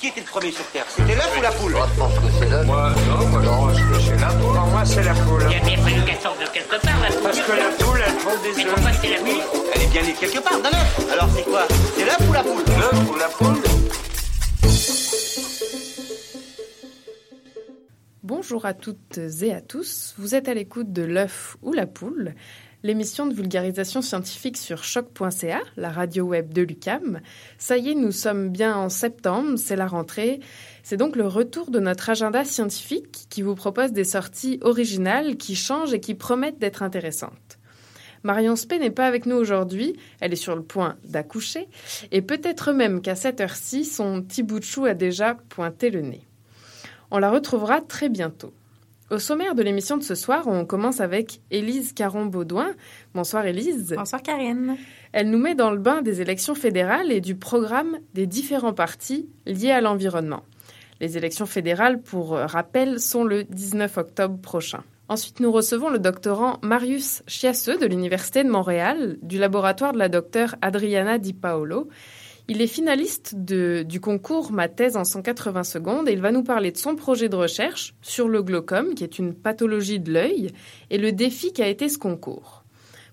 Qui était le premier sur Terre? C'était l'œuf ou la poule? Moi, je pense que c'est l'œuf. Moi, non, moi, je pense que c'est la poule. Pour moi, c'est la poule. Il a bien fallu qu'elle sorte de quelque part, la poule. Parce que la poule, elle pond des Mais œufs. pourquoi c'est la poule? Elle est bien née quelque part, d'un œuf. Alors c'est quoi? C'est l'œuf ou la poule? L'œuf ou la poule Bonjour à toutes et à tous, vous êtes à l'écoute de l'œuf ou la poule, l'émission de vulgarisation scientifique sur choc.ca, la radio web de l'UCAM. Ça y est, nous sommes bien en septembre, c'est la rentrée. C'est donc le retour de notre agenda scientifique qui vous propose des sorties originales qui changent et qui promettent d'être intéressantes. Marion Spey n'est pas avec nous aujourd'hui, elle est sur le point d'accoucher, et peut-être même qu'à cette heure-ci, son petit bout de chou a déjà pointé le nez. On la retrouvera très bientôt. Au sommaire de l'émission de ce soir, on commence avec Élise Caron-Baudouin. Bonsoir Élise. Bonsoir Karine. Elle nous met dans le bain des élections fédérales et du programme des différents partis liés à l'environnement. Les élections fédérales, pour rappel, sont le 19 octobre prochain. Ensuite, nous recevons le doctorant Marius Chiasseux de l'Université de Montréal, du laboratoire de la docteure Adriana Di Paolo. Il est finaliste du concours Ma thèse en 180 secondes et il va nous parler de son projet de recherche sur le glaucome, qui est une pathologie de l'œil, et le défi qu'a été ce concours.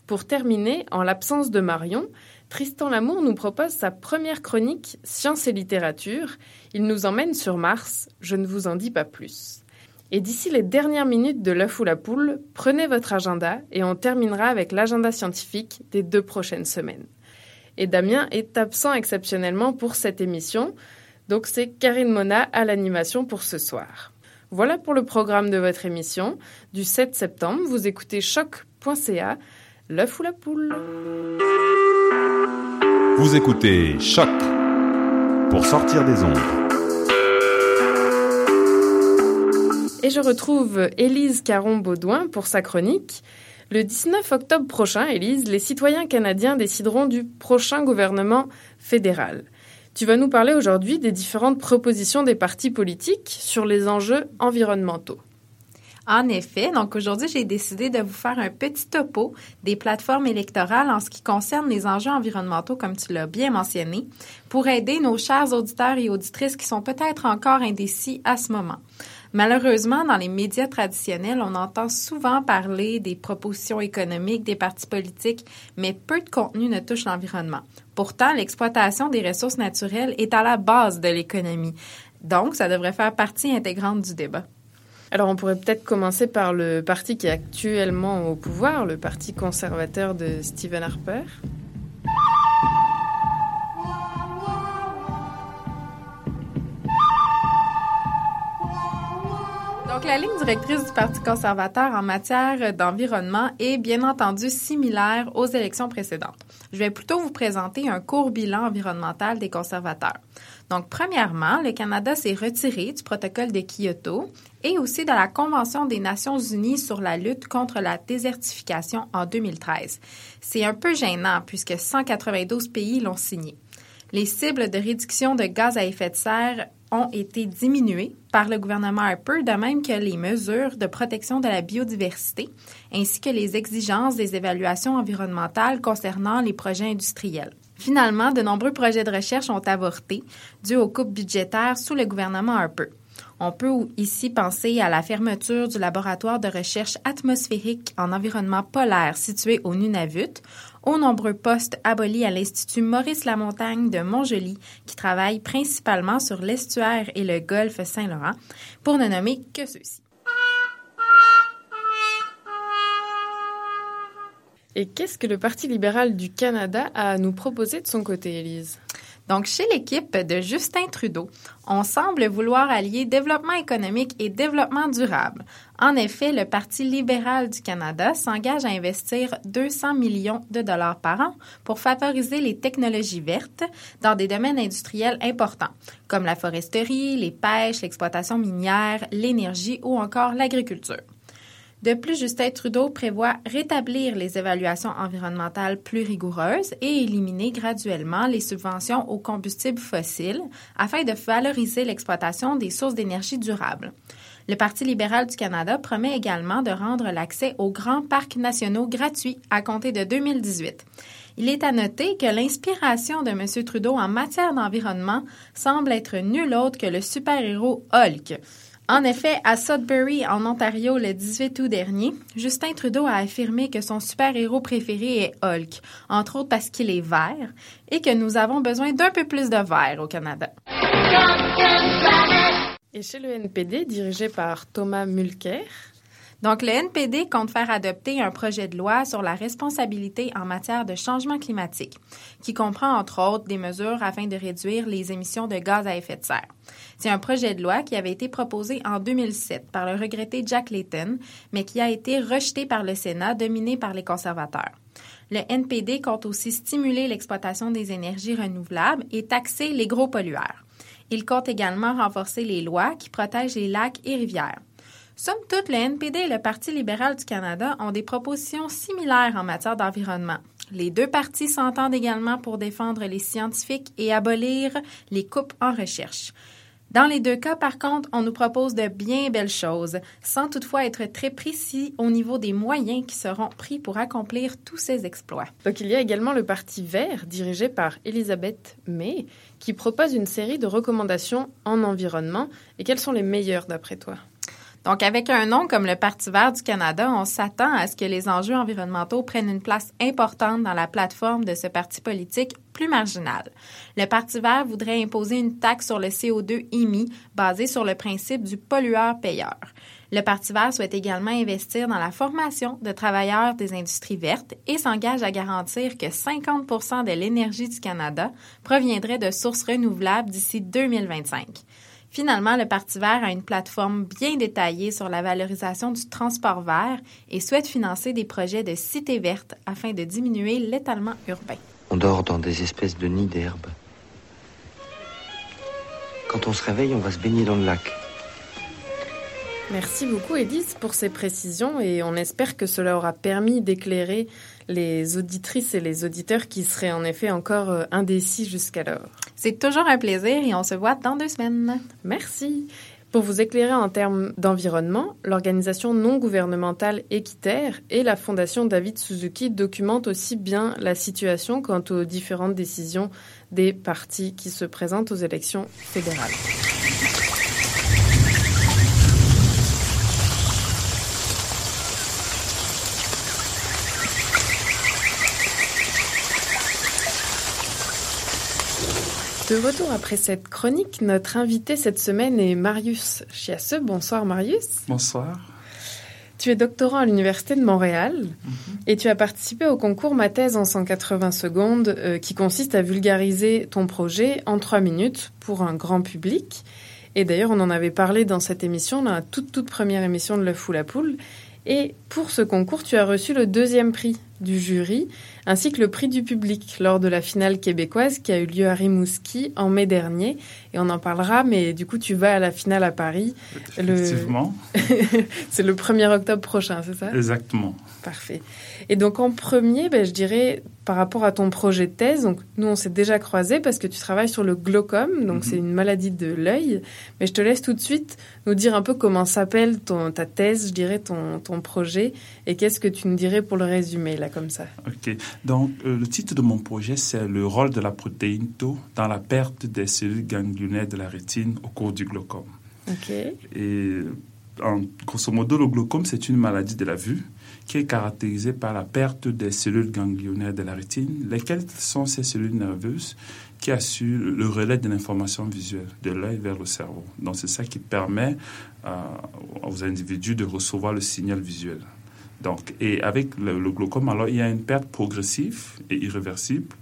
Pour terminer, en l'absence de Marion, Tristan Lamour nous propose sa première chronique Science et littérature. Il nous emmène sur Mars, je ne vous en dis pas plus. Et d'ici les dernières minutes de l'œuf ou la poule, prenez votre agenda et on terminera avec l'agenda scientifique des deux prochaines semaines. Et Damien est absent exceptionnellement pour cette émission, donc c'est Karine Mona à l'animation pour ce soir. Voilà pour le programme de votre émission. Du 7 septembre, vous écoutez choc.ca, l'œuf ou la poule. Vous écoutez Choc pour sortir des ondes. Et je retrouve Élise Caron-Baudouin pour sa chronique. Le 19 octobre prochain, Élise, les citoyens canadiens décideront du prochain gouvernement fédéral. Tu vas nous parler aujourd'hui des différentes propositions des partis politiques sur les enjeux environnementaux. En effet, donc aujourd'hui, j'ai décidé de vous faire un petit topo des plateformes électorales en ce qui concerne les enjeux environnementaux, comme tu l'as bien mentionné, pour aider nos chers auditeurs et auditrices qui sont peut-être encore indécis à ce moment. Malheureusement, dans les médias traditionnels, on entend souvent parler des propositions économiques des partis politiques, mais peu de contenu ne touche l'environnement. Pourtant, l'exploitation des ressources naturelles est à la base de l'économie. Donc, ça devrait faire partie intégrante du débat. Alors on pourrait peut-être commencer par le parti qui est actuellement au pouvoir, le parti conservateur de Stephen Harper. La ligne directrice du Parti conservateur en matière d'environnement est bien entendu similaire aux élections précédentes. Je vais plutôt vous présenter un court bilan environnemental des conservateurs. Donc, premièrement, le Canada s'est retiré du protocole de Kyoto et aussi de la Convention des Nations unies sur la lutte contre la désertification en 2013. C'est un peu gênant puisque 192 pays l'ont signé. Les cibles de réduction de gaz à effet de serre ont été diminuées par le gouvernement Harper, de même que les mesures de protection de la biodiversité, ainsi que les exigences des évaluations environnementales concernant les projets industriels. Finalement, de nombreux projets de recherche ont avorté dû aux coupes budgétaires sous le gouvernement Harper. On peut ici penser à la fermeture du laboratoire de recherche atmosphérique en environnement polaire situé au Nunavut, aux nombreux postes abolis à l'Institut Maurice Lamontagne de Montjoli, qui travaille principalement sur l'estuaire et le golfe Saint-Laurent, pour ne nommer que ceux-ci. Et qu'est-ce que le Parti libéral du Canada a à nous proposer de son côté, Élise? Donc, chez l'équipe de Justin Trudeau, on semble vouloir allier développement économique et développement durable. En effet, le Parti libéral du Canada s'engage à investir 200 millions de dollars par an pour favoriser les technologies vertes dans des domaines industriels importants, comme la foresterie, les pêches, l'exploitation minière, l'énergie ou encore l'agriculture. De plus, Justin Trudeau prévoit rétablir les évaluations environnementales plus rigoureuses et éliminer graduellement les subventions aux combustibles fossiles afin de valoriser l'exploitation des sources d'énergie durables. Le Parti libéral du Canada promet également de rendre l'accès aux grands parcs nationaux gratuits à compter de 2018. Il est à noter que l'inspiration de M. Trudeau en matière d'environnement semble être nul autre que le super-héros Hulk. En effet, à Sudbury, en Ontario, le 18 août dernier, Justin Trudeau a affirmé que son super-héros préféré est Hulk, entre autres parce qu'il est vert, et que nous avons besoin d'un peu plus de vert au Canada. Et chez le NPD, dirigé par Thomas Mulcair, donc, le NPD compte faire adopter un projet de loi sur la responsabilité en matière de changement climatique, qui comprend entre autres des mesures afin de réduire les émissions de gaz à effet de serre. C'est un projet de loi qui avait été proposé en 2007 par le regretté Jack Layton, mais qui a été rejeté par le Sénat, dominé par les conservateurs. Le NPD compte aussi stimuler l'exploitation des énergies renouvelables et taxer les gros pollueurs. Il compte également renforcer les lois qui protègent les lacs et rivières. Somme toute, le NPD et le Parti libéral du Canada ont des propositions similaires en matière d'environnement. Les deux partis s'entendent également pour défendre les scientifiques et abolir les coupes en recherche. Dans les deux cas, par contre, on nous propose de bien belles choses, sans toutefois être très précis au niveau des moyens qui seront pris pour accomplir tous ces exploits. Donc il y a également le Parti vert, dirigé par Elisabeth May, qui propose une série de recommandations en environnement. Et quelles sont les meilleures d'après toi? Donc, avec un nom comme le Parti vert du Canada, on s'attend à ce que les enjeux environnementaux prennent une place importante dans la plateforme de ce parti politique plus marginal. Le Parti vert voudrait imposer une taxe sur le CO2 émis basée sur le principe du pollueur-payeur. Le Parti vert souhaite également investir dans la formation de travailleurs des industries vertes et s'engage à garantir que 50% de l'énergie du Canada proviendrait de sources renouvelables d'ici 2025. Finalement, le Parti vert a une plateforme bien détaillée sur la valorisation du transport vert et souhaite financer des projets de cités vertes afin de diminuer l'étalement urbain. On dort dans des espèces de nids d'herbe. Quand on se réveille, on va se baigner dans le lac. Merci beaucoup, Edith, pour ces précisions et on espère que cela aura permis d'éclairer les auditrices et les auditeurs qui seraient en effet encore euh, indécis jusqu'alors. C'est toujours un plaisir et on se voit dans deux semaines. Merci. Pour vous éclairer en termes d'environnement, l'organisation non gouvernementale Équiterre et la Fondation David Suzuki documentent aussi bien la situation quant aux différentes décisions des partis qui se présentent aux élections fédérales. De retour après cette chronique, notre invité cette semaine est Marius Chiasseux. Bonsoir Marius. Bonsoir. Tu es doctorant à l'Université de Montréal mhm. et tu as participé au concours Ma thèse en 180 secondes euh, qui consiste à vulgariser ton projet en trois minutes pour un grand public. Et d'ailleurs, on en avait parlé dans cette émission, la toute toute première émission de Le Fou la Poule. Et pour ce concours, tu as reçu le deuxième prix du jury, ainsi que le prix du public lors de la finale québécoise qui a eu lieu à Rimouski en mai dernier. Et on en parlera, mais du coup, tu vas à la finale à Paris. Effectivement. c'est le 1er octobre prochain, c'est ça? Exactement. Parfait. Et donc en premier, ben, je dirais par rapport à ton projet de thèse, donc nous on s'est déjà croisés parce que tu travailles sur le glaucome, donc c'est mhm. une maladie de l'œil. Mais je te laisse tout de suite nous dire un peu comment s'appelle ta thèse, je dirais ton, ton projet, et qu'est-ce que tu nous dirais pour le résumer là comme ça? Ok. Donc euh, le titre de mon projet c'est le rôle de la protéine Tau dans la perte des cellules ganglionnaires de la rétine au cours du glaucome. Ok. Et en, grosso modo, le glaucome c'est une maladie de la vue qui est caractérisée par la perte des cellules ganglionnaires de la rétine, lesquelles sont ces cellules nerveuses qui assurent le relais de l'information visuelle de l'œil vers le cerveau. Donc c'est ça qui permet euh, aux individus de recevoir le signal visuel. Donc, et avec le, glaucome, alors il y a une perte progressive et irréversible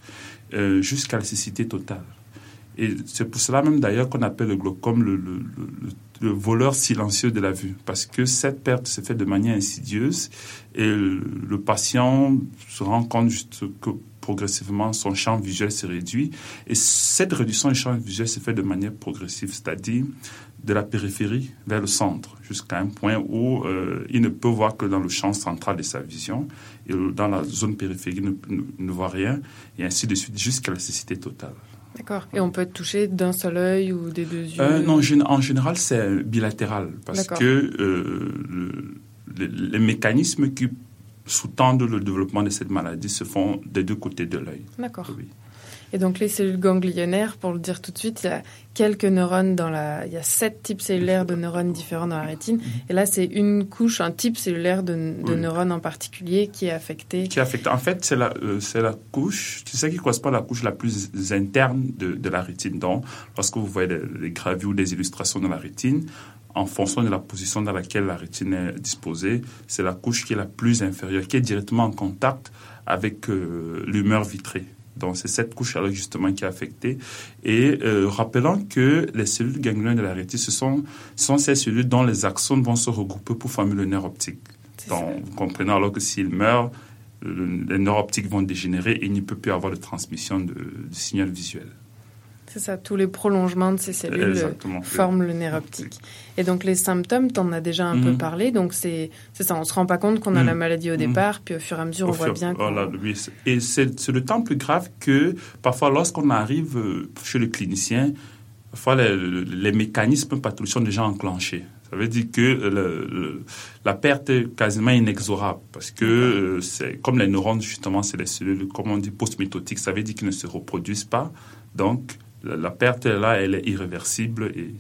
euh, jusqu'à la cécité totale. Et c'est pour cela même d'ailleurs qu'on appelle le glaucome le, le, le, voleur silencieux de la vue, parce que cette perte se fait de manière insidieuse et le, patient se rend compte juste que progressivement son champ visuel se réduit. Et cette réduction du champ visuel se fait de manière progressive, c'est-à-dire de la périphérie vers le centre, jusqu'à un point où euh, il ne peut voir que dans le champ central de sa vision, et dans la zone périphérique, il ne, ne voit rien, et ainsi de suite, jusqu'à la cécité totale. D'accord. Et on peut être touché d'un seul œil ou des deux yeux? Euh, Non, en général, c'est bilatéral parce que euh, les mécanismes qui sous-tendent le développement de cette maladie se font des deux côtés de l'œil. D'accord. Oui. Et donc les cellules ganglionnaires, pour le dire tout de suite, il y a quelques neurones dans la, il y a sept types cellulaires de neurones différents dans la rétine. Et là, c'est une couche, un type cellulaire de, de Oui. neurones en particulier qui est affecté. Qui affecte. En fait, c'est la, euh, c'est la couche, c'est ça qui correspond à la couche la plus interne de, de la rétine. Donc, lorsque vous voyez des, gravures, des illustrations de la rétine, en fonction de la position dans laquelle la rétine est disposée, c'est la couche qui est la plus inférieure, qui est directement en contact avec euh, l'humeur vitrée. Donc, c'est cette couche-là, justement, qui est affectée. Et euh, rappelons que les cellules ganglioniques de la rétine, ce sont, sont ces cellules dont les axones vont se regrouper pour former le nerf optique. Ça. Donc, vous comprenez, alors que s'il meurt, le- les nerfs optiques vont dégénérer et il ne peut plus avoir de transmission de, de signal visuel. C'est ça, tous les prolongements de ces cellules euh, Exactement. forment le nerf optique. Et donc les symptômes, tu en as déjà un peu Mhm. parlé, donc c'est ça, on se rend pas compte qu'on a Mhm. la maladie au Mhm. départ, puis au fur et à mesure, on voit bien voilà, oui, et c'est le temps plus grave que parfois lorsqu'on arrive euh, chez le clinicien, parfois les, les mécanismes pathologiques sont déjà enclenchés. Ça veut dire que le- le- la perte est quasiment inexorable parce que euh, c'est comme les neurones justement, c'est les cellules, comme on dit, post-métotiques. Ça veut dire qu'ils ne se reproduisent pas. Donc la perte là, elle est irréversible et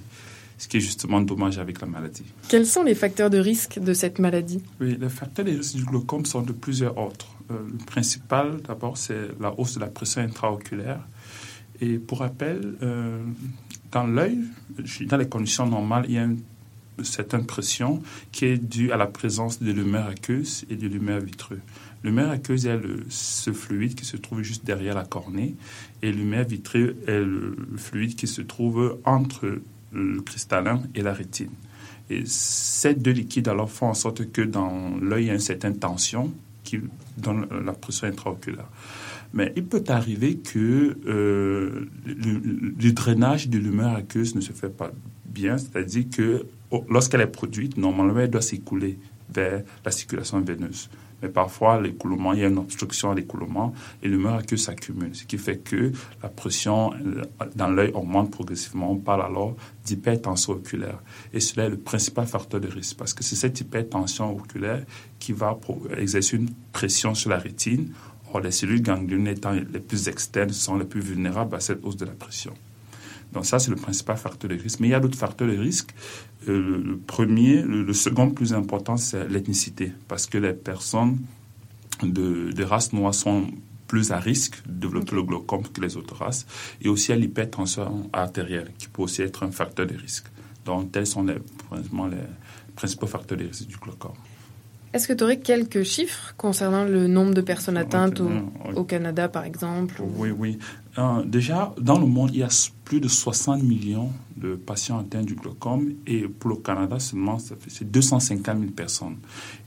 ce qui est justement dommage avec la maladie. Quels sont les facteurs de risque de cette maladie? Oui, les facteurs de risque du glaucome sont de plusieurs ordres. Euh, le principal, d'abord, c'est la hausse de la pression intraoculaire. Et pour rappel, euh, dans l'œil, dans les conditions normales, il y a une certaine pression qui est due à la présence de l'humeur aqueuse et de l'humeur vitreux. L'humeur aqueuse est le, ce fluide qui se trouve juste derrière la cornée et l'humeur vitreux est le fluide qui se trouve entre le cristallin et la rétine. Et ces deux liquides alors font en sorte que dans l'œil, il y a une certaine tension qui donne la pression intraoculaire. Mais il peut arriver que euh, le, le drainage de l'humeur aqueuse ne se fait pas bien, c'est-à-dire que oh, lorsqu'elle est produite, normalement, elle doit s'écouler vers la circulation veineuse. Mais parfois, l'écoulement, il y a une obstruction à l'écoulement et l'humeur aqueuse s'accumule, ce qui fait que la pression euh, dans l'œil augmente progressivement. On parle alors d'hypertension oculaire. Et cela est le principal facteur de risque parce que c'est cette hypertension oculaire qui va exercer une pression sur la rétine. Or, les cellules ganglionnées étant les plus externes sont les plus vulnérables à cette hausse de la pression. Donc ça, c'est le principal facteur de risque. Mais il y a d'autres facteurs de risque. Euh, le, premier, le, le second plus important, c'est l'ethnicité. Parce que les personnes de, de race noire sont plus à risque de développer le glaucome que les autres races. Et aussi à l'hypertension artérielle, qui peut aussi être un facteur de risque. Donc tels sont les, vraiment les principaux facteurs de risque du glaucome. Est-ce que tu aurais quelques chiffres concernant le nombre de personnes atteintes au, Canada, par exemple ou- Oui, oui. Euh, déjà, dans le monde, il y a plus de 60 millions de patients atteints du glaucome et pour le Canada seulement, c'est 250 000 personnes.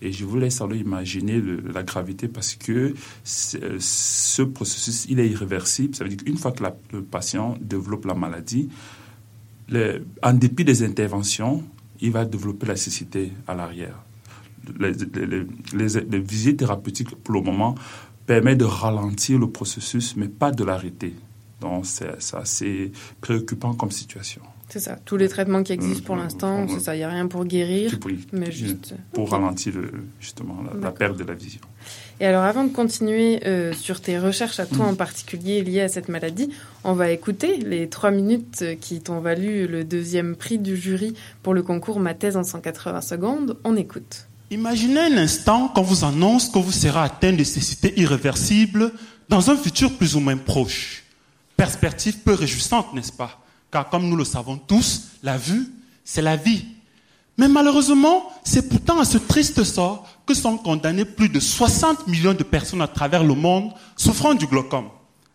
Et je vous laisse alors imaginer la gravité parce que euh, ce processus, il est irréversible. Ça veut dire qu'une fois que le patient développe la maladie, en dépit des interventions, il va développer la cécité à l'arrière. Les, les, les- les- les visites thérapeutiques, pour le moment, permettent de ralentir le processus, mais pas de l'arrêter. Donc, c'est assez préoccupant comme situation. C'est ça. Tous les traitements qui existent pour Euh, l'instant, euh, c'est ça. Il n'y a rien pour guérir, mais juste. Pour ralentir le- justement la- perte de la vision. Et alors, avant de continuer euh, sur tes recherches à toi Mm. en particulier liées à cette maladie, on va écouter les trois minutes euh, qui t'ont valu le deuxième prix du jury pour le concours Ma thèse en 180 secondes. On écoute. Imaginez un instant qu'on vous annonce que vous serez atteint de cécité irréversible dans un futur plus ou moins proche. Perspective peu réjouissante, n'est-ce pas? Car comme nous le savons tous, la vue, c'est la vie. Mais malheureusement, c'est pourtant à ce triste sort que sont condamnés plus de 60 millions de personnes à travers le monde souffrant du glaucome.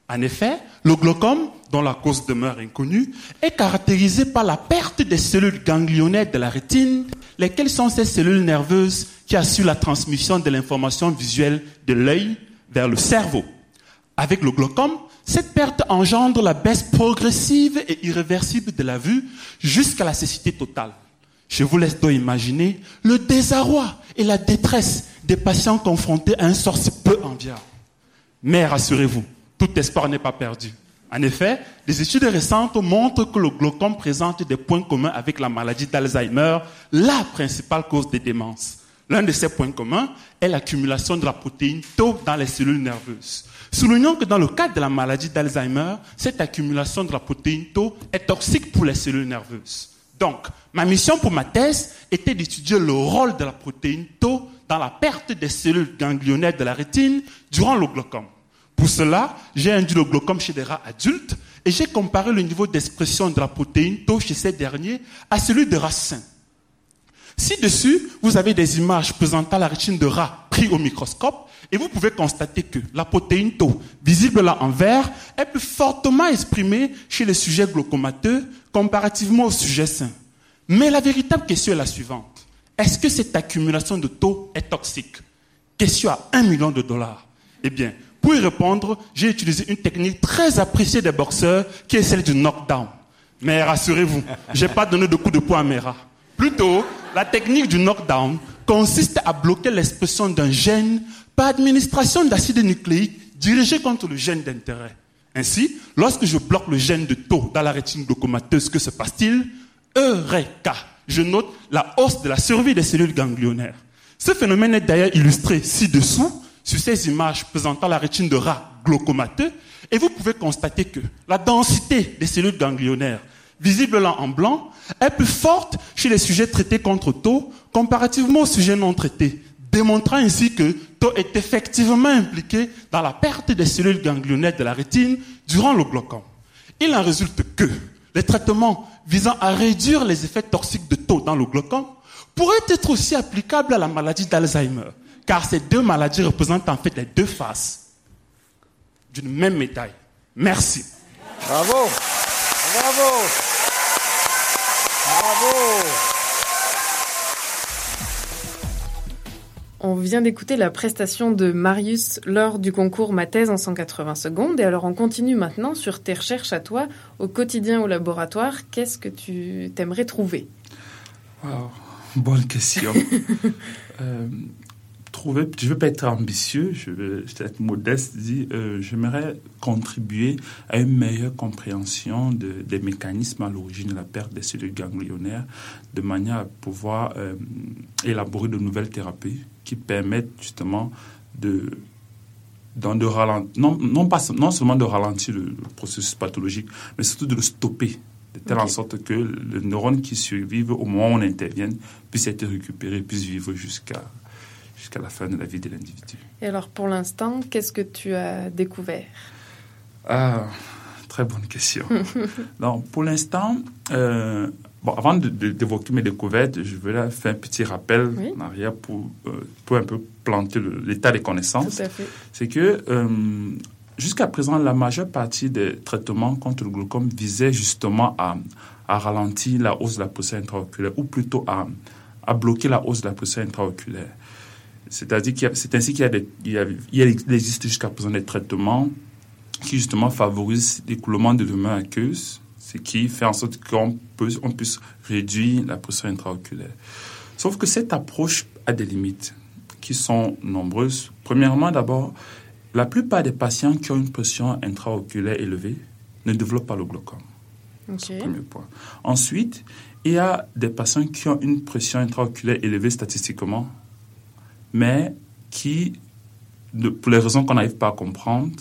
En effet, le glaucome, dont la cause demeure inconnue, est caractérisé par la perte des cellules ganglionnaires de la rétine, lesquelles sont ces cellules nerveuses qui assurent la transmission de l'information visuelle de l'œil vers le cerveau. Avec le glaucome, cette perte engendre la baisse progressive et irréversible de la vue jusqu'à la cécité totale. Je vous laisse donc imaginer le désarroi et la détresse des patients confrontés à un sort si peu enviable. Mais rassurez-vous, tout espoir n'est pas perdu. En effet, des études récentes montrent que le glaucome présente des points communs avec la maladie d'Alzheimer, la principale cause des démences. L'un de ces points communs est l'accumulation de la protéine Tau dans les cellules nerveuses. Soulignons que dans le cadre de la maladie d'Alzheimer, cette accumulation de la protéine Tau est toxique pour les cellules nerveuses. Donc, ma mission pour ma thèse était d'étudier le rôle de la protéine Tau dans la perte des cellules ganglionnaires de la rétine durant le glaucome. Pour cela, j'ai induit le glaucome chez des rats adultes et j'ai comparé le niveau d'expression de la protéine Tau chez ces derniers à celui de rats sains. Ci-dessus, vous avez des images présentant la rétine de rat pris au microscope et vous pouvez constater que la protéine Tau, visible là en vert, est plus fortement exprimée chez les sujets glaucomateux comparativement aux sujets sains. Mais la véritable question est la suivante. Est-ce que cette accumulation de taux est toxique? Question à un million de dollars. Eh bien, pour y répondre, j'ai utilisé une technique très appréciée des boxeurs qui est celle du knockdown. Mais rassurez-vous, j'ai pas donné de coup de poing à mes rats. Plutôt, la technique du knockdown consiste à bloquer l'expression d'un gène par administration d'acide nucléique dirigé contre le gène d'intérêt. Ainsi, lorsque je bloque le gène de taux dans la rétine glaucomateuse, que se passe-t-il? Eureka Je note la hausse de la survie des cellules ganglionnaires. Ce phénomène est d'ailleurs illustré ci-dessous sur ces images présentant la rétine de rat glaucomateux et vous pouvez constater que la densité des cellules ganglionnaires visible là en blanc, est plus forte chez les sujets traités contre taux comparativement aux sujets non traités, démontrant ainsi que taux est effectivement impliqué dans la perte des cellules ganglionnaires de la rétine durant le glaucome. Il en résulte que les traitements visant à réduire les effets toxiques de taux dans le glaucome pourraient être aussi applicables à la maladie d'Alzheimer, car ces deux maladies représentent en fait les deux faces d'une même médaille. Merci. Bravo. Bravo. Bravo. On vient d'écouter la prestation de Marius lors du concours Ma thèse en 180 secondes. Et alors on continue maintenant sur tes recherches à toi, au quotidien au laboratoire. Qu'est-ce que tu t'aimerais trouver? Wow, bonne question. euh, trouver, je ne veux pas être ambitieux, je veux être modeste, dit, euh, j'aimerais contribuer à une meilleure compréhension de, des mécanismes à l'origine de la perte des cellules ganglionnaires, de manière à pouvoir euh, élaborer de nouvelles thérapies qui permettent justement de, dans de ralentir, non, non, pas, non seulement de ralentir le, le, processus pathologique, mais surtout de le stopper, de telle okay. en sorte que le neurone qui survive au moment où on intervient puisse être récupéré, puisse vivre jusqu'à jusqu'à la fin de la vie de l'individu. Et alors, pour l'instant, qu'est-ce que tu as découvert? Ah, très bonne question. Donc, pour l'instant, euh, bon, avant d'évoquer mes découvertes, je vais faire un petit rappel oui. en arrière pour, euh, pour un peu planter l'état des connaissances. C'est que euh, jusqu'à présent, la majeure partie des traitements contre le glaucome visaient justement à, à ralentir la hausse de la pression intraoculaire, ou plutôt à, à bloquer la hausse de la pression intraoculaire. C'est-à-dire qu'il c'est ainsi qu'il y a des, il, y a, il existe jusqu'à présent des traitements qui justement favorisent l'écoulement de l'humeur aqueuse, ce qui fait en sorte qu'on peut, on puisse réduire la pression intraoculaire. Sauf que cette approche a des limites qui sont nombreuses. Premièrement, d'abord, la plupart des patients qui ont une pression intraoculaire élevée ne développent pas le glaucome. Okay. Le premier point. Ensuite, il y a des patients qui ont une pression intraoculaire élevée statistiquement, mais qui, pour les raisons qu'on n'arrive pas à comprendre,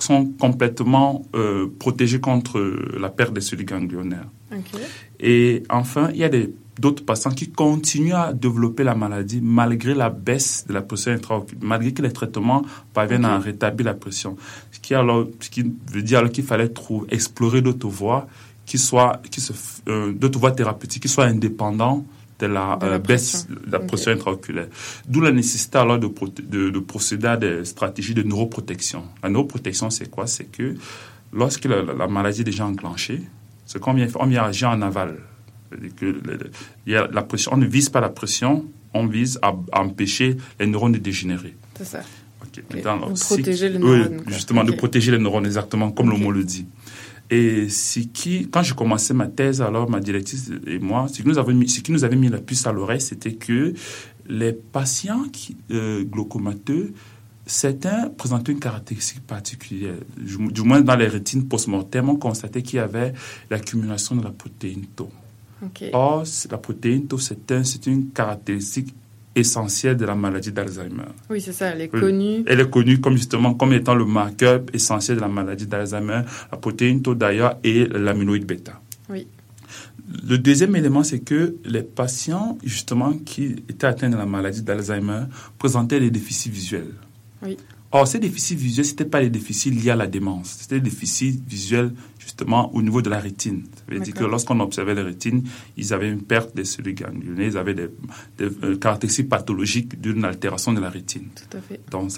sont complètement euh, protégés contre la perte des cellules ganglionnaires. Okay. Et enfin, il y a d'autres patients qui continuent à développer la maladie malgré la baisse de la pression intraoculaire, malgré que les traitements parviennent okay. à rétablir la pression. Ce qui, alors, ce qui veut dire qu'il fallait trouver, explorer d'autres voies qui soient, qui se, euh, d'autres voies thérapeutiques qui soient indépendants de la, de la euh, baisse de la pression okay. intraoculaire. D'où la nécessité alors de, de, de, procéder à des stratégies de neuroprotection. La neuroprotection, c'est quoi? C'est que lorsque la, la, maladie est déjà enclenchée, c'est qu'on vient, on vient agir en aval. Que le, il y a la pression, on ne vise pas la pression, on vise à, à empêcher les neurones de dégénérer. C'est ça. Okay. Maintenant, protéger les neurones. Oui, justement, de protéger les neurones, exactement, comme le mot le dit. Et ce qui, quand j'ai commencé ma thèse, alors ma directrice et moi, ce qui nous avait mis, ce qui nous avait mis la puce à l'oreille, c'était que les patients qui, euh, glaucomateux, certains présentaient une caractéristique particulière. Du moins, dans les rétines post-mortem, on constatait qu'il y avait l'accumulation de la protéine Tau. Okay. Or, la protéine Tau, c'est un, une caractéristique essentielle de la maladie d'Alzheimer. Oui, c'est ça, elle est connue. Elle est connue comme justement comme étant le marqueur essentiel de la maladie d'Alzheimer, la protéine tau d'ailleurs et l'amyloïde bêta. Oui. Le deuxième élément, c'est que les patients justement qui étaient atteints de la maladie d'Alzheimer présentaient des déficits visuels. Oui. Or, ces déficits visuels, ce n'étaient pas des déficits liés à la démence. C'était des déficits visuels, justement, au niveau de la rétine. Ça veut dire que lorsqu'on observait les rétines, ils avaient une perte des cellules ganglionnées, ils avaient des, des, euh, caractéristiques pathologiques d'une altération de la rétine. Tout à fait. Donc,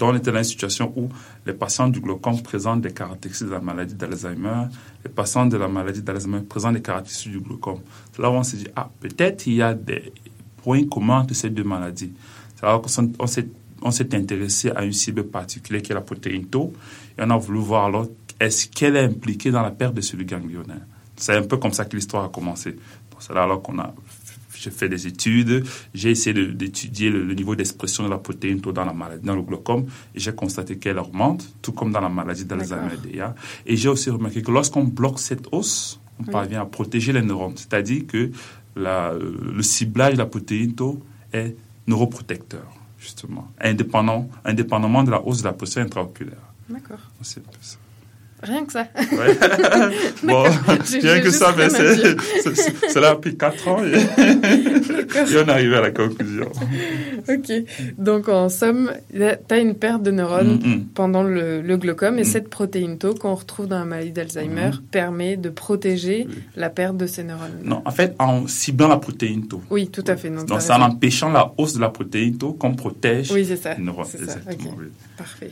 on était dans une situation où les patients du glaucome présentent des caractéristiques de la maladie d'Alzheimer, les patients de la maladie d'Alzheimer présentent des caractéristiques du glaucome. C'est là où on s'est dit, ah, peut-être il y a des points communs entre ces deux maladies. C'est là qu'on s'est on s'est intéressé à une cible particulière qui est la protéine tau, et on a voulu voir alors est-ce qu'elle est impliquée dans la perte de cellules ganglionnaires? C'est un peu comme ça que l'histoire a commencé. C'est là alors qu'on a j'ai fait des études, j'ai essayé d'étudier le, le niveau d'expression de la protéine tau dans la maladie, dans le glaucome, et j'ai constaté qu'elle augmente, tout comme dans la maladie d'Alzheimer DA. Et j'ai aussi remarqué que lorsqu'on bloque cette hausse, on Oui. parvient à protéger les neurones. C'est-à-dire que la- euh, le ciblage de la protéine tau est neuroprotecteur, justement, indépendant, indépendamment de la hausse de la pression intraoculaire. D'accord. C'est ça. Rien que ça. Ouais. bon, rien que ça, mais cela a pris 4 ans et, et on est arrivé à la conclusion. Ok. Donc, en somme, tu as une perte de neurones Mm, mm. pendant le, le glaucome et Mm. cette protéine tau qu'on retrouve dans la maladie d'Alzheimer permet de protéger Oui. la perte de ces neurones. Non, en fait, en ciblant la protéine tau. Oui, tout à fait. Non, Donc, c'est en empêchant la hausse de la protéine tau qu'on protège Oui, ça. les neurones. C'est ça, oui. Parfait.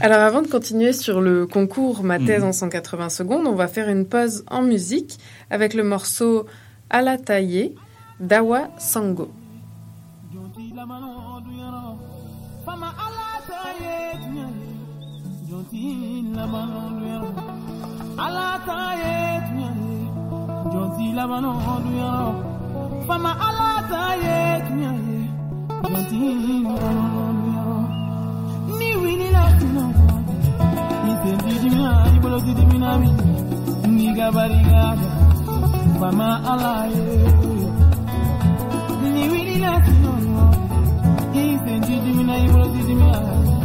Alors avant de continuer sur le concours Ma thèse Mhm. en 180 secondes, on va faire une pause en musique avec le morceau À la taillée d'Awa Sango. Fama ala ta. Ni wini la tuna ni tendi dimina, ni bolo di dimina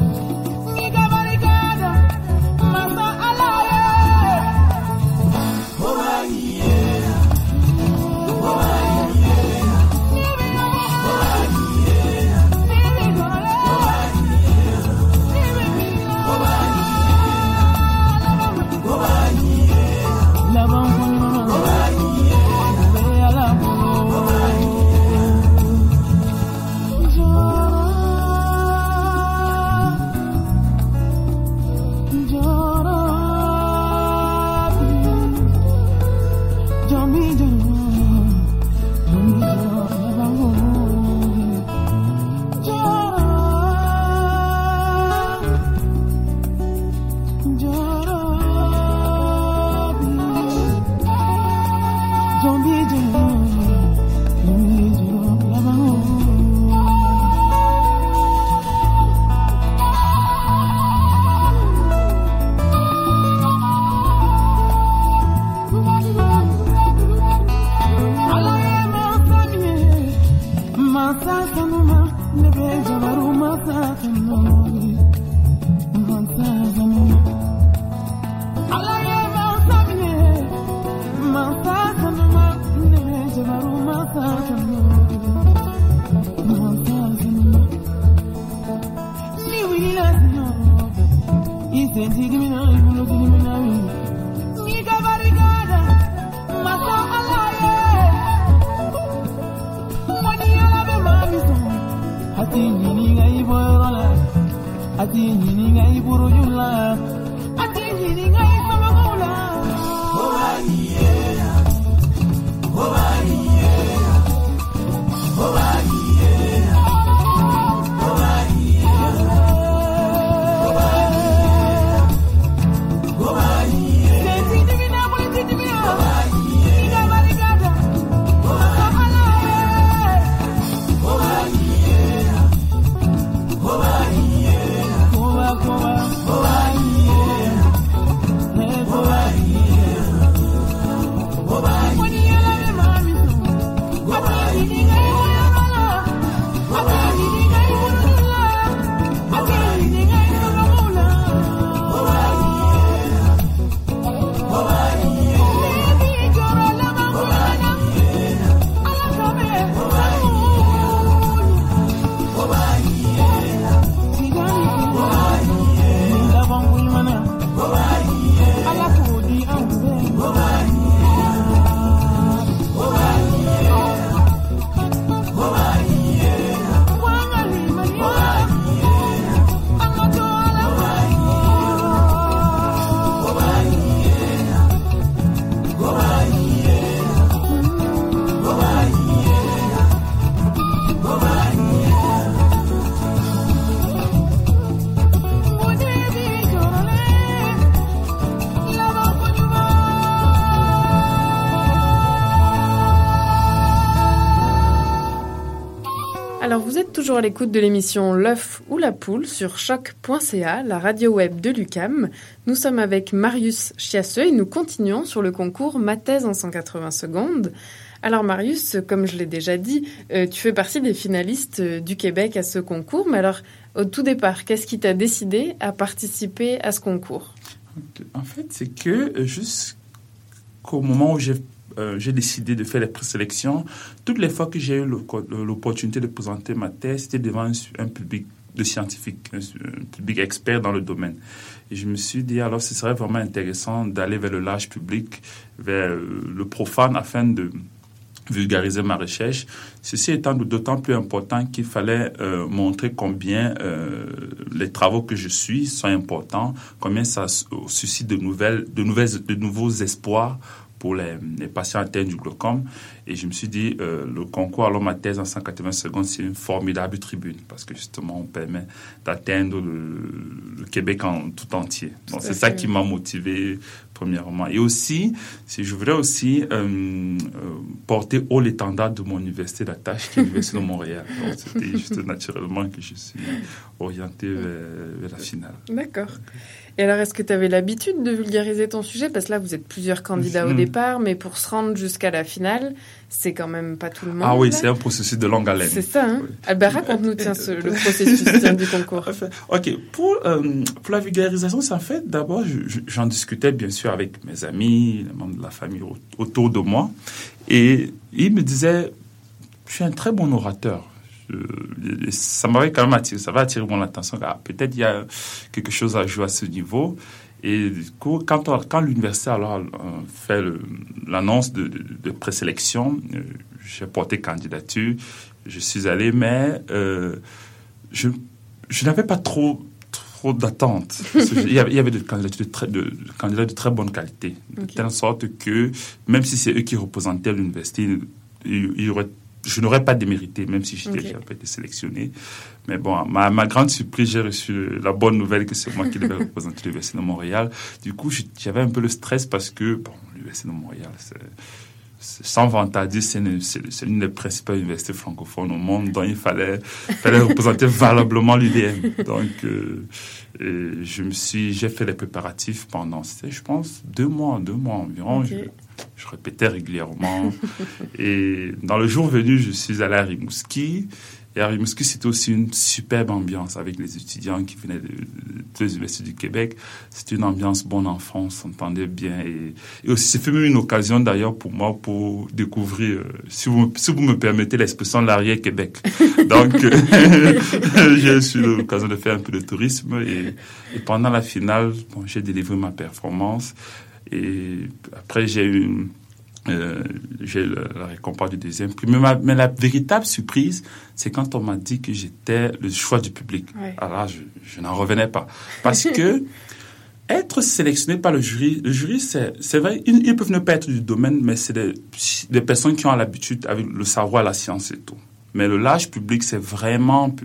toujours à l'écoute de l'émission L'œuf ou la poule sur choc.ca, la radio web de l'UCAM. Nous sommes avec Marius Chiasseux et nous continuons sur le concours Ma thèse en 180 secondes. Alors Marius, comme je l'ai déjà dit, euh, tu fais partie des finalistes euh, du Québec à ce concours. Mais alors, au tout départ, qu'est-ce qui t'a décidé à participer à ce concours? En fait, c'est que euh, jusqu'au moment où j'ai j'ai décidé de faire les présélections. Toutes les fois que j'ai eu l'opportunité de présenter ma thèse, c'était devant un, public de scientifiques, un, public expert dans le domaine. Je me suis dit, alors ce serait vraiment intéressant d'aller vers le large public, vers le profane, afin de vulgariser ma recherche. Ceci étant d'autant plus important qu'il fallait euh, montrer combien euh, les travaux que je suis sont importants, combien ça suscite de nouvelles, de nouvelles, de nouveaux espoirs pour les, patients atteints du glaucome. Et je me suis dit, euh, le concours alors ma thèse en 180 secondes, c'est une formidable tribune parce que justement, on permet d'atteindre le, Québec en tout entier. Donc, c'est ça qui m'a motivé premièrement. Et aussi, si je voudrais aussi euh, euh, porter haut l'étendard de mon université d'attache, qui est l'Université de Montréal. Donc, c'était juste naturellement que je suis orienté vers la finale. D'accord. Et alors, est-ce que tu avais l'habitude de vulgariser ton sujet? Parce que là, vous êtes plusieurs candidats au mm. départ, mais pour se rendre jusqu'à la finale, c'est quand même pas tout le monde. Ah oui, c'est un processus de longue haleine. C'est ça. Hein Albert, raconte-nous tiens, le processus du concours. Ok, pour, euh, pour la vulgarisation, c'est en fait, d'abord, j'en discutais bien sûr avec mes amis, les membres de la famille autour de moi, et ils me disaient, je suis un très bon orateur ça m'avait quand même attiré, ça va attirer mon attention. Ah, peut-être il y a quelque chose à jouer à ce niveau. Et du coup, quand, quand l'université alors euh, fait l'annonce de, de, présélection, euh, j'ai porté candidature, je suis allé, mais euh, je, je n'avais pas trop trop d'attentes. il, y avait des candidats de très, de, candidats de très bonne qualité, de telle sorte que même si c'est eux qui représentaient l'université, il y aurait je n'aurais pas démérité, même si n'avais pas été sélectionné. Mais bon, ma, ma grande surprise, j'ai reçu la bonne nouvelle que c'est moi qui devais représenter l'Université de Montréal. Du coup, j'avais un peu le stress parce que, bon, l'Université de Montréal, c'est sans vantardier, c'est l'une des principales universités francophones au monde, donc il fallait, fallait représenter valablement l'UDM. Donc, euh, je me suis, j'ai fait les préparatifs pendant, je pense, deux mois, deux mois environ. Je, je, répétais régulièrement. et dans le jour venu, je suis allé à Rimouski. Et à Rimouski, c'était aussi une superbe ambiance avec les étudiants qui venaient de, universités du Québec. C'était une ambiance bon enfant, on s'entendait bien. Et, et aussi, c'est même une occasion d'ailleurs pour moi pour découvrir, euh, si, vous, si vous me permettez l'expression, l'arrière-Québec. Donc, j'ai eu l'occasion de faire un peu de tourisme. Et, et pendant la finale, bon, j'ai délivré ma performance. Et après, j'ai eu euh, j'ai la récompense du deuxième prix. Mais, la véritable surprise, c'est quand on m'a dit que j'étais le choix du public. Alors je, je n'en revenais pas. Parce que être sélectionné par le jury, le jury, c'est vrai, ils, peuvent ne pas être du domaine, mais c'est des, des, personnes qui ont l'habitude avec le savoir, la science et tout. Mais le large public, c'est vraiment...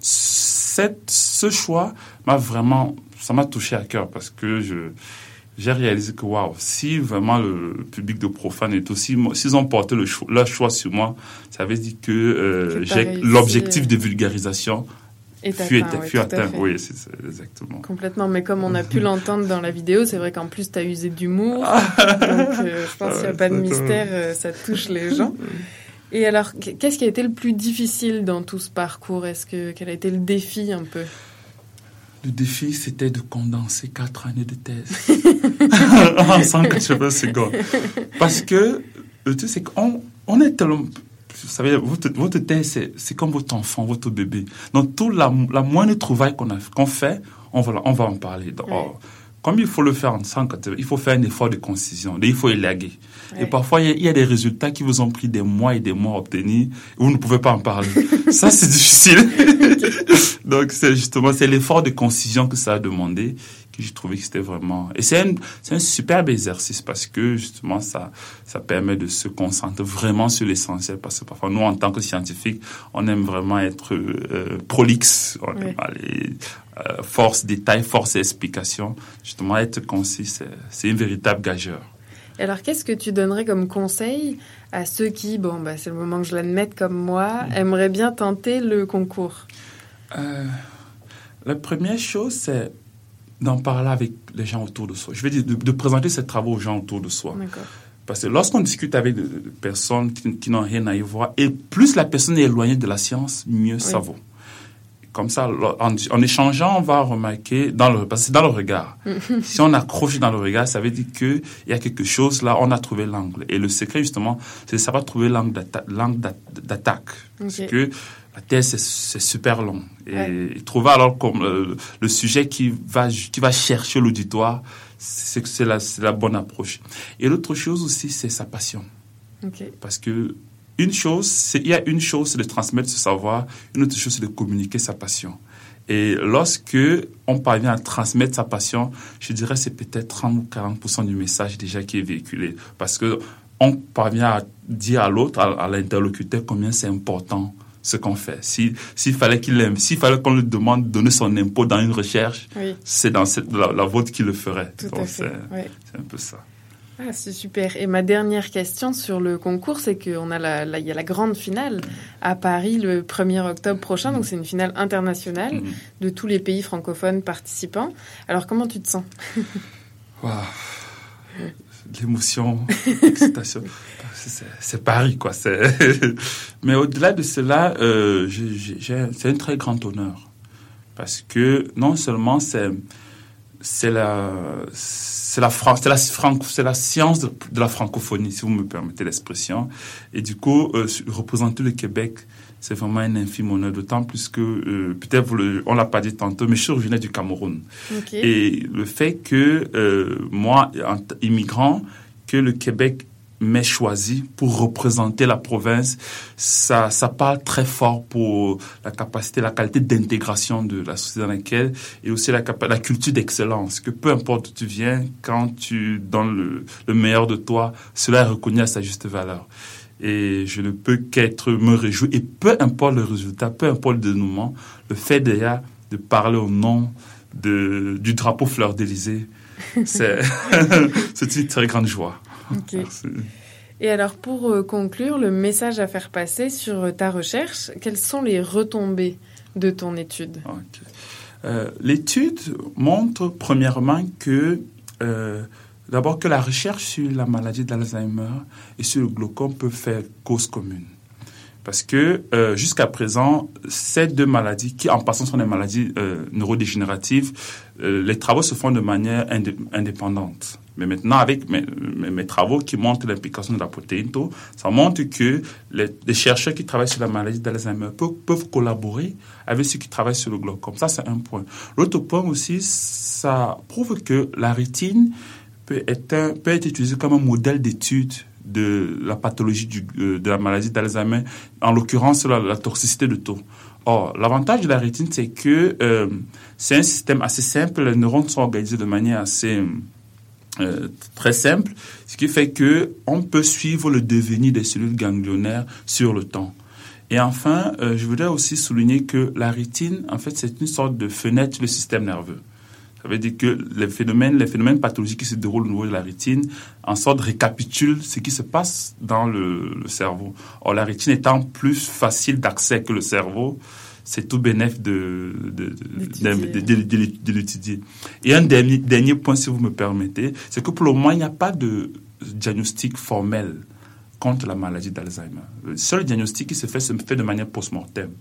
Cette, ce choix m'a vraiment... Ça m'a touché à cœur parce que je j'ai réalisé que waouh, si vraiment le public de profane est aussi, s'ils ont porté le leur choix sur moi, ça veut dire que, euh, l'objectif de vulgarisation fut atteint. Oui, c'est exactement. Complètement, mais comme on a pu l'entendre dans la vidéo, c'est vrai qu'en plus tu as usé d'humour, donc euh, je pense qu'il n'y a pas de mystère, euh, ça touche les gens. Et alors, qu'est-ce qui a été le plus difficile dans tout ce parcours? Est-ce que quel a été le défi un peu? Le défi, c'était de condenser quatre années de thèse en 180 secondes. Parce que le truc, c'est qu'on on est tellement... Vous savez, votre, votre thèse, c'est comme votre enfant, votre bébé. Donc, toute la, la moindre trouvaille qu'on qu'on fait, on va, on va en parler. Donc, comme il faut le faire en 180, il faut faire un effort de concision. Il faut élaguer. Et parfois, il y, a, des résultats qui vous ont pris des mois et des mois à obtenir. Et vous ne pouvez pas en parler. ça, c'est difficile. Donc, c'est justement, c'est l'effort de concision que ça a demandé que j'ai trouvé que c'était vraiment... Et c'est un, c'est un superbe exercice parce que, justement, ça, ça permet de se concentrer vraiment sur l'essentiel. Parce que parfois, nous, en tant que scientifiques, on aime vraiment être euh, prolixe. On aime aller euh, force détail, force explication. Justement, être concis, c'est une véritable gageur. Et alors, qu'est-ce que tu donnerais comme conseil à ceux qui, bon, bah, c'est le moment que je l'admette comme moi, aimeraient bien tenter le concours? Euh, la première chose, c'est d'en parler avec les gens autour de soi. Je veux dire, de, de présenter ces travaux aux gens autour de soi. Parce que lorsqu'on discute avec des personnes qui, qui n'ont rien à y voir, et plus la personne est éloignée de la science, mieux ça vaut. Comme ça, en, en échangeant, on va remarquer, dans le, parce que c'est dans le regard. si on accroche dans le regard, ça veut dire qu'il y a quelque chose là, on a trouvé l'angle. Et le secret, justement, c'est de savoir trouver l'angle d'atta- l'angle d'att- d'attaque. Parce que la thèse, c'est- super long. Et, Ouais. trouver alors comme euh, le sujet qui va, qui va chercher l'auditoire, c'est c'est la, c'est la bonne approche. Et l'autre chose aussi, c'est sa passion. Parce que une chose, c'est, il y a une chose, c'est de transmettre ce savoir, une autre chose, c'est de communiquer sa passion. Et lorsque on parvient à transmettre sa passion, je dirais c'est peut-être 30 ou 40% du message déjà qui est véhiculé. Parce que on parvient à dire à l'autre, à, à l'interlocuteur, combien c'est important ce qu'on fait. Si, s'il fallait qu'il aime, s'il fallait qu'on lui demande de donner son impôt dans une recherche, Oui. c'est dans cette, la, la vôtre qui le ferait. Tout Donc, à fait. c'est, un peu ça. Ah, c'est super. Et ma dernière question sur le concours, c'est qu'on a la, la- il y a la grande finale à Paris le 1er octobre prochain. Donc, c'est une finale internationale Mhm. de tous les pays francophones participants. Alors, comment tu te sens? Waouh. L'émotion, l'excitation. C'est- Paris, quoi. Mais au-delà de cela, euh, c'est un très grand honneur. Parce que non seulement c'est c'est la c'est la France c'est la franco c'est la science de, de la francophonie si vous me permettez l'expression et du coup euh, représenter le Québec c'est vraiment un infime honneur d'autant plus que euh, peut-être on l'a pas dit tantôt mais je suis originaire du Cameroun et le fait que euh, moi, en immigrant, que le Québec m'ait choisi pour représenter la province, ça, ça parle très fort pour la capacité, la qualité d'intégration de la société dans laquelle, et aussi la, la culture d'excellence, que peu importe où tu viens, quand tu donnes le, le meilleur de toi, cela est reconnu à sa juste valeur. Et je ne peux qu'être me réjouir, et peu importe le résultat, peu importe le dénouement, le fait déjà de parler au nom de, du drapeau fleur d'Élysée, c'est une très grande joie. Merci. Et alors, pour euh, conclure, le message à faire passer sur euh, ta recherche, quelles sont les retombées de ton étude? Euh, L'étude montre premièrement que euh, d'abord que la recherche sur la maladie d'Alzheimer et sur le glaucome peut faire cause commune. Parce que euh, jusqu'à présent, ces deux maladies, qui en passant sont des maladies neurodégénératives, les travaux se font de manière indé- indépendante. Mais maintenant, avec mes, travaux qui montrent l'implication de la protéine tau, ça montre que les, chercheurs qui travaillent sur la maladie d'Alzheimer peuvent, collaborer avec ceux qui travaillent sur le glaucome. Ça, c'est un point. L'autre point aussi, ça prouve que la rétine peut être, peut être utilisée comme un modèle d'étude de la pathologie euh, de la maladie d'Alzheimer, en l'occurrence la, la toxicité de taux. Or, l'avantage de la rétine, c'est que euh, c'est un système assez simple, les neurones sont organisés de manière assez euh, très simple, ce qui fait que on peut suivre le devenir des cellules ganglionnaires sur le temps. Et enfin, euh, je voudrais aussi souligner que la rétine, en fait, c'est une sorte de fenêtre du système nerveux. Ça veut dire que les phénomènes, les phénomènes pathologiques qui se déroulent au niveau de la rétine, en sorte, récapitulent ce qui se passe dans le, le cerveau. Or, la rétine étant plus facile d'accès que le cerveau, c'est tout bénéf de, de, de, l'étudier. Et un dernier, dernier point, si vous me permettez, c'est que pour le moment, il n'y a pas de diagnostic formel contre la maladie d'Alzheimer. Le seul diagnostic qui se fait se fait de manière post-mortem,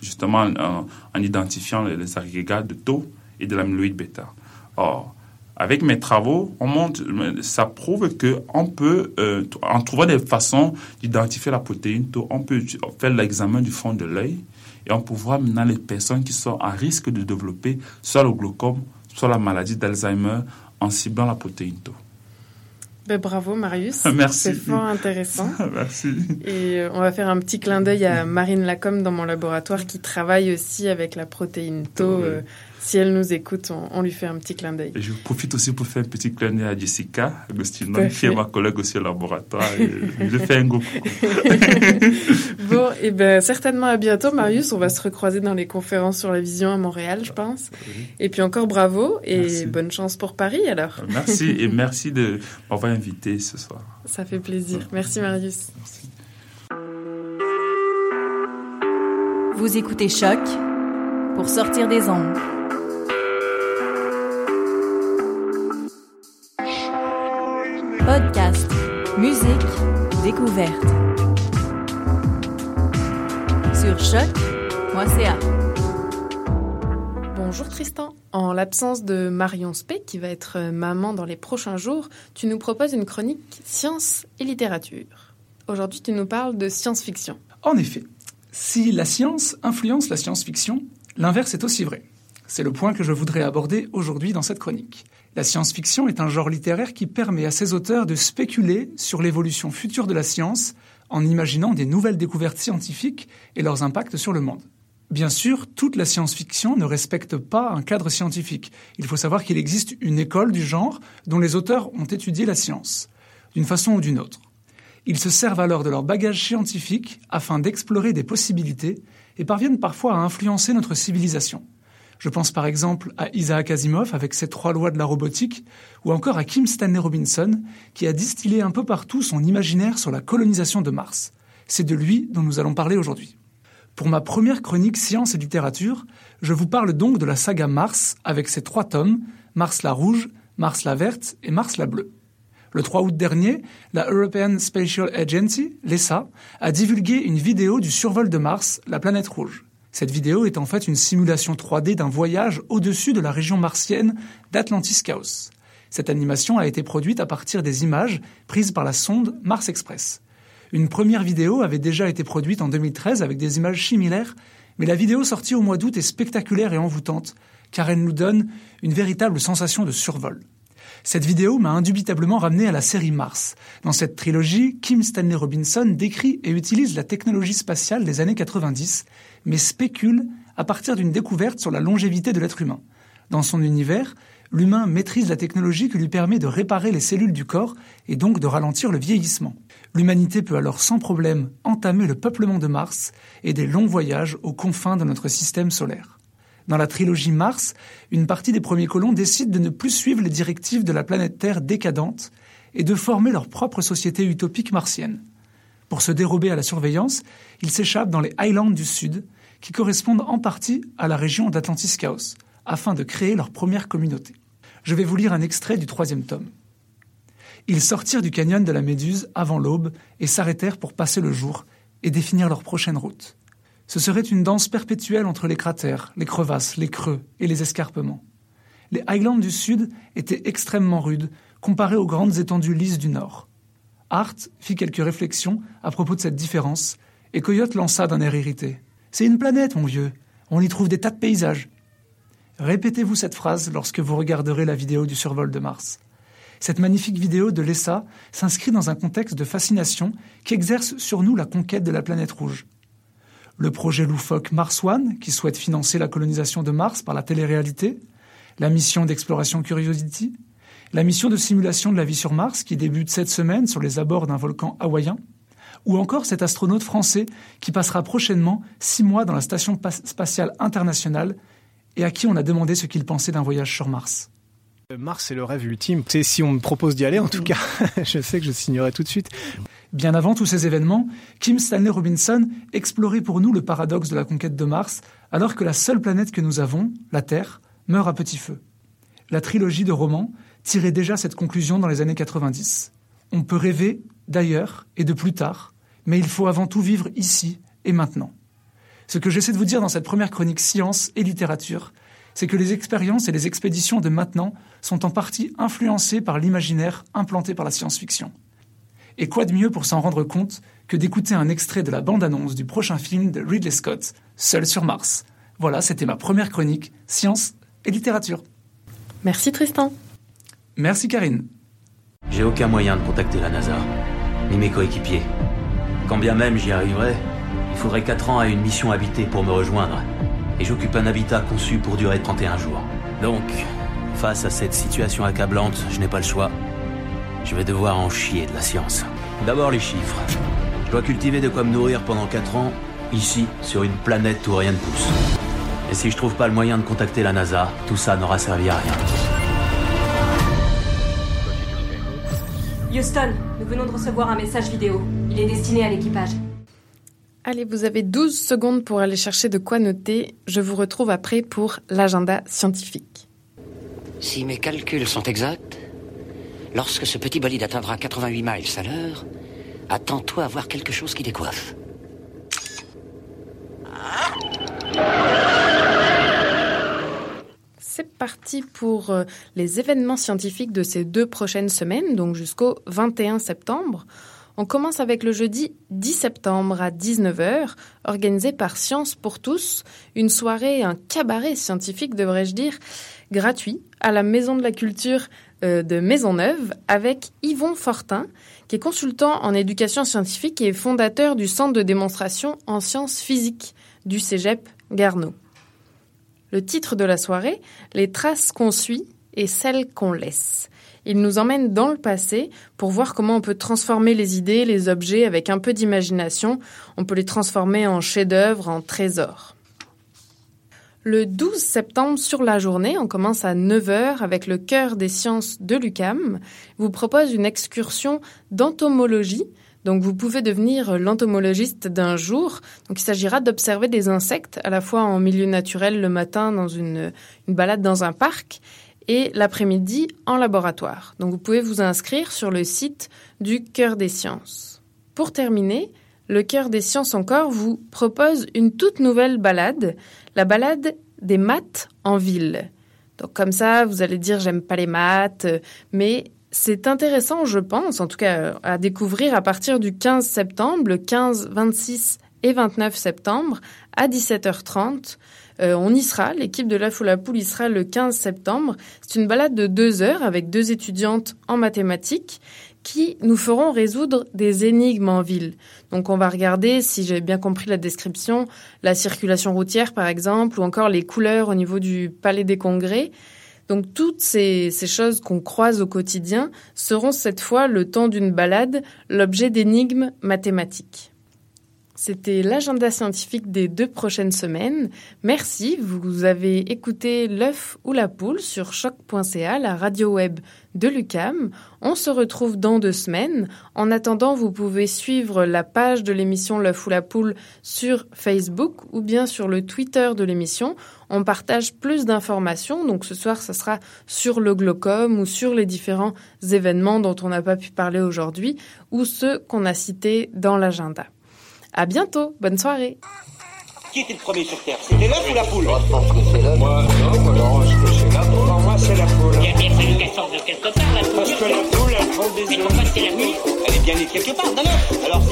justement en, en identifiant les, les agrégats de taux et de l'amyloïde bêta. Or, avec mes travaux, on montre, ça prouve que on peut, euh, en trouvant des façons d'identifier la protéine tau, on peut faire l'examen du fond de l'œil et on peut voir maintenant les personnes qui sont à risque de développer soit le glaucome, soit la maladie d'Alzheimer en ciblant la protéine tau. Ben, bravo Marius. C'est fort intéressant. Merci. Et euh, on va faire un petit clin d'œil à Marine Lacombe dans mon laboratoire qui travaille aussi avec la protéine tau, euh, Si elle nous écoute, on, on lui fait un petit clin d'œil. Je profite aussi pour faire un petit clin d'œil à Jessica Agostino, qui est ma collègue aussi au laboratoire. Et je fais un gros. Bon, et ben certainement à bientôt, Marius. On va se recroiser dans les conférences sur la vision à Montréal, je pense. Et puis encore bravo et Merci. bonne chance pour Paris alors. Merci et merci de m'avoir invité ce soir. Ça fait plaisir. Merci Marius. Vous écoutez Choc pour sortir des ondes. Podcast, musique, découverte. Sur choc.ca. Bonjour Tristan. En l'absence de Marion Spey, qui va être euh, maman dans les prochains jours, tu nous proposes une chronique science et littérature. Aujourd'hui, tu nous parles de science-fiction. En effet, si la science influence la science-fiction, l'inverse est aussi vrai. C'est le point que je voudrais aborder aujourd'hui dans cette chronique. La science-fiction est un genre littéraire qui permet à ses auteurs de spéculer sur l'évolution future de la science en imaginant des nouvelles découvertes scientifiques et leurs impacts sur le monde. Bien sûr, toute la science-fiction ne respecte pas un cadre scientifique. Il faut savoir qu'il existe une école du genre dont les auteurs ont étudié la science, d'une façon ou d'une autre. Ils se servent alors de leur bagage scientifique afin d'explorer des possibilités et parviennent parfois à influencer notre civilisation. Je pense par exemple à Isaac Asimov avec ses trois lois de la robotique, ou encore à Kim Stanley Robinson, qui a distillé un peu partout son imaginaire sur la colonisation de Mars. C'est de lui dont nous allons parler aujourd'hui. Pour ma première chronique science et littérature, je vous parle donc de la saga Mars avec ses trois tomes, Mars la rouge, Mars la verte et Mars la bleue. Le 3 août dernier, la European Spatial Agency, l'ESA, a divulgué une vidéo du survol de Mars, la planète rouge. Cette vidéo est en fait une simulation 3D d'un voyage au-dessus de la région martienne d'Atlantis Chaos. Cette animation a été produite à partir des images prises par la sonde Mars Express. Une première vidéo avait déjà été produite en 2013 avec des images similaires, mais la vidéo sortie au mois d'août est spectaculaire et envoûtante, car elle nous donne une véritable sensation de survol. Cette vidéo m'a indubitablement ramené à la série Mars. Dans cette trilogie, Kim Stanley Robinson décrit et utilise la technologie spatiale des années 90, mais spécule à partir d'une découverte sur la longévité de l'être humain. Dans son univers, l'humain maîtrise la technologie qui lui permet de réparer les cellules du corps et donc de ralentir le vieillissement. L'humanité peut alors sans problème entamer le peuplement de Mars et des longs voyages aux confins de notre système solaire. Dans la trilogie Mars, une partie des premiers colons décide de ne plus suivre les directives de la planète Terre décadente et de former leur propre société utopique martienne. Pour se dérober à la surveillance, ils s'échappent dans les Highlands du Sud, qui correspondent en partie à la région d'Atlantis Chaos, afin de créer leur première communauté. Je vais vous lire un extrait du troisième tome. Ils sortirent du canyon de la Méduse avant l'aube et s'arrêtèrent pour passer le jour et définir leur prochaine route. Ce serait une danse perpétuelle entre les cratères, les crevasses, les creux et les escarpements. Les Highlands du Sud étaient extrêmement rudes comparés aux grandes étendues lisses du Nord. Hart fit quelques réflexions à propos de cette différence, et Coyote lança d'un air irrité. C'est une planète, mon vieux. On y trouve des tas de paysages. Répétez-vous cette phrase lorsque vous regarderez la vidéo du survol de Mars. Cette magnifique vidéo de l'ESA s'inscrit dans un contexte de fascination qui exerce sur nous la conquête de la planète rouge. Le projet loufoque Mars One, qui souhaite financer la colonisation de Mars par la télé-réalité, la mission d'exploration Curiosity, la mission de simulation de la vie sur Mars qui débute cette semaine sur les abords d'un volcan hawaïen, ou encore cet astronaute français qui passera prochainement six mois dans la Station pa- spatiale internationale et à qui on a demandé ce qu'il pensait d'un voyage sur Mars. Mars, c'est le rêve ultime. C'est si on me propose d'y aller, en tout cas, je sais que je signerai tout de suite. Bien avant tous ces événements, Kim Stanley Robinson explorait pour nous le paradoxe de la conquête de Mars, alors que la seule planète que nous avons, la Terre, meurt à petit feu. La trilogie de romans tirait déjà cette conclusion dans les années 90. On peut rêver d'ailleurs et de plus tard, mais il faut avant tout vivre ici et maintenant. Ce que j'essaie de vous dire dans cette première chronique science et littérature, c'est que les expériences et les expéditions de maintenant sont en partie influencées par l'imaginaire implanté par la science-fiction. Et quoi de mieux pour s'en rendre compte que d'écouter un extrait de la bande-annonce du prochain film de Ridley Scott, Seul sur Mars? Voilà, c'était ma première chronique, science et littérature. Merci Tristan. Merci Karine. J'ai aucun moyen de contacter la NASA, ni mes coéquipiers. Quand bien même j'y arriverais, il faudrait 4 ans à une mission habitée pour me rejoindre. Et j'occupe un habitat conçu pour durer 31 jours. Donc, face à cette situation accablante, je n'ai pas le choix. Je vais devoir en chier de la science. D'abord les chiffres. Je dois cultiver de quoi me nourrir pendant 4 ans, ici, sur une planète où rien ne pousse. Et si je trouve pas le moyen de contacter la NASA, tout ça n'aura servi à rien. Houston, nous venons de recevoir un message vidéo. Il est destiné à l'équipage. Allez, vous avez 12 secondes pour aller chercher de quoi noter. Je vous retrouve après pour l'agenda scientifique. Si mes calculs sont exacts, lorsque ce petit bolide atteindra 88 miles à l'heure, attends-toi à voir quelque chose qui décoiffe. C'est parti pour euh, les événements scientifiques de ces deux prochaines semaines, donc jusqu'au 21 septembre. On commence avec le jeudi 10 septembre à 19h, organisé par Science pour tous, une soirée, un cabaret scientifique, devrais-je dire, gratuit, à la Maison de la Culture euh, de Maisonneuve, avec Yvon Fortin, qui est consultant en éducation scientifique et fondateur du Centre de démonstration en sciences physiques du Cégep Garneau. Le titre de la soirée, Les traces qu'on suit et celles qu'on laisse. Il nous emmène dans le passé pour voir comment on peut transformer les idées, les objets avec un peu d'imagination. On peut les transformer en chefs-d'œuvre, en trésors. Le 12 septembre, sur la journée, on commence à 9h avec le Cœur des sciences de l'UCAM. vous propose une excursion d'entomologie donc vous pouvez devenir l'entomologiste d'un jour. Donc il s'agira d'observer des insectes à la fois en milieu naturel le matin dans une, une balade dans un parc et l'après-midi en laboratoire. Donc vous pouvez vous inscrire sur le site du Cœur des sciences. Pour terminer, le Cœur des sciences encore vous propose une toute nouvelle balade, la balade des maths en ville. Donc comme ça, vous allez dire j'aime pas les maths, mais c'est intéressant, je pense, en tout cas à découvrir à partir du 15 septembre, le 15, 26 et 29 septembre à 17h30. Euh, on y sera, l'équipe de La Foule Poule y sera le 15 septembre. C'est une balade de deux heures avec deux étudiantes en mathématiques qui nous feront résoudre des énigmes en ville. Donc on va regarder, si j'ai bien compris la description, la circulation routière par exemple, ou encore les couleurs au niveau du Palais des Congrès. Donc toutes ces, choses qu'on croise au quotidien seront cette fois, le temps d'une balade, l'objet d'énigmes mathématiques. C'était l'agenda scientifique des deux prochaines semaines. Merci, vous avez écouté l'œuf ou la poule sur choc.ca, la radio web de l'UCAM. On se retrouve dans deux semaines. En attendant, vous pouvez suivre la page de l'émission L'œuf ou la poule sur Facebook ou bien sur le Twitter de l'émission. On partage plus d'informations. Donc ce soir, ça sera sur le glaucome ou sur les différents événements dont on n'a pas pu parler aujourd'hui ou ceux qu'on a cités dans l'agenda. À bientôt, bonne soirée. Qui était le premier sur Terre? C'était l'œuf ou la poule? Moi, je pense que c'est l'œuf. Moi, non, moi, non, je pense que c'est la poule. Pour moi, c'est la poule. Il y a bien fallu qu'elle sorte de quelque part, la poule. Parce que la poule, elle prend des Mais œufs. pourquoi c'est la poule? Elle est bien née quelque part d'un œuf. Alors